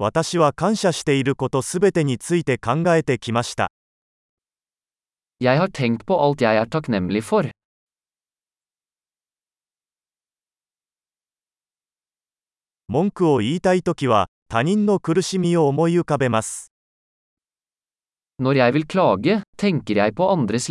私は感謝していることすべてについて考えてきました。文句を言いたい時は、他人の苦しみを思い浮かべます。Når jeg vil klage, tenker jeg på andres.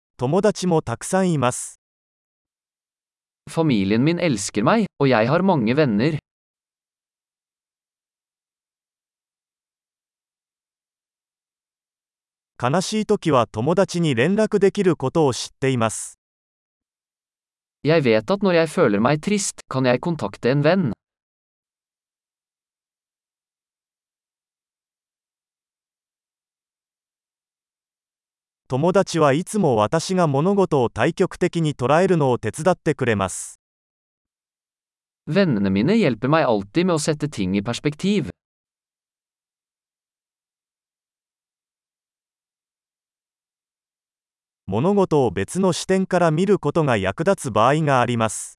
友達もたくさんいます。Familien min elsker meg, og jeg har mange venner. 悲しい時は友達に連絡できることを知っています。Jeg vet at når jeg føler meg trist, kan jeg kontakte en venn. 友達はいつも私が物事を対極的に捉えるのを手伝ってくれます。Vennene mine hjelper meg alltid med å sette ting i perspektiv. 物事を別の視点から見ることが役立つ場合があります。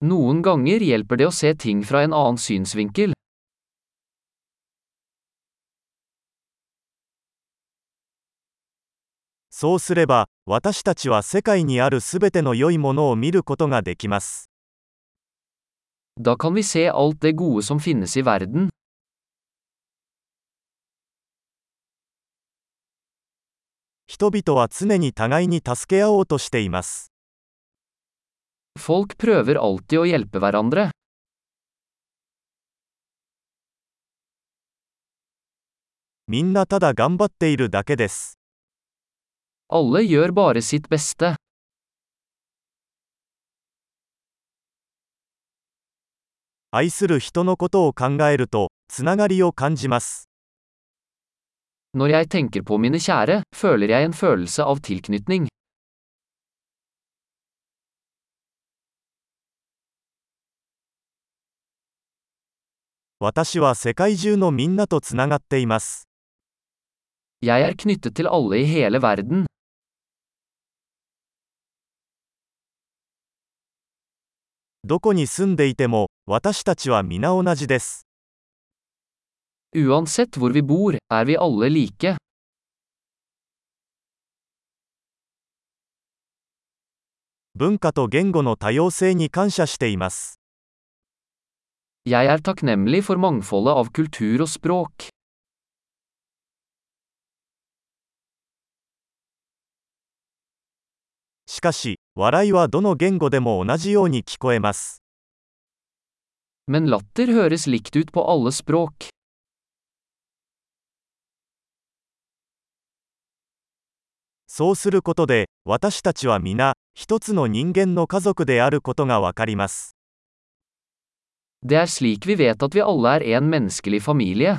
Noen ganger hjelper det å se ting fra en annen synsvinkel. そうすれば、私たちは世界にあるすべての良いものを見ることができます。Da kan vi se alt det gode som finnes i verden. 人々は常に互いに助け合おうとしています。Folk prøver alltid å hjelpe hverandre. みんなただ頑張っているだけです。Alle gjør bare sitt beste. 愛する人のことを考えると、つながりを感じます。Når jeg tenker på mine kjære, føler jeg en følelse av tilknytning. 私は世界中のみんなとつながっています。Jeg er knyttet til alle i hele verden. どこに住んでいても、私たちは皆同じです。Uansett hvor vi bor, er vi alle like. 文化と言語の多様性に感謝しています。Jeg er takknemlig for mangfoldet av kultur og språk. しかし、笑いはどの言語でも同じように聞こえます。Men latter høres likt ut på alle språk. そうすることで、私たちは皆、一つの人間の家族であることがわかります。Det er slik vi vet at vi alle er en menneskelig familie.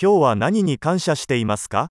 今日は何に感謝していますか？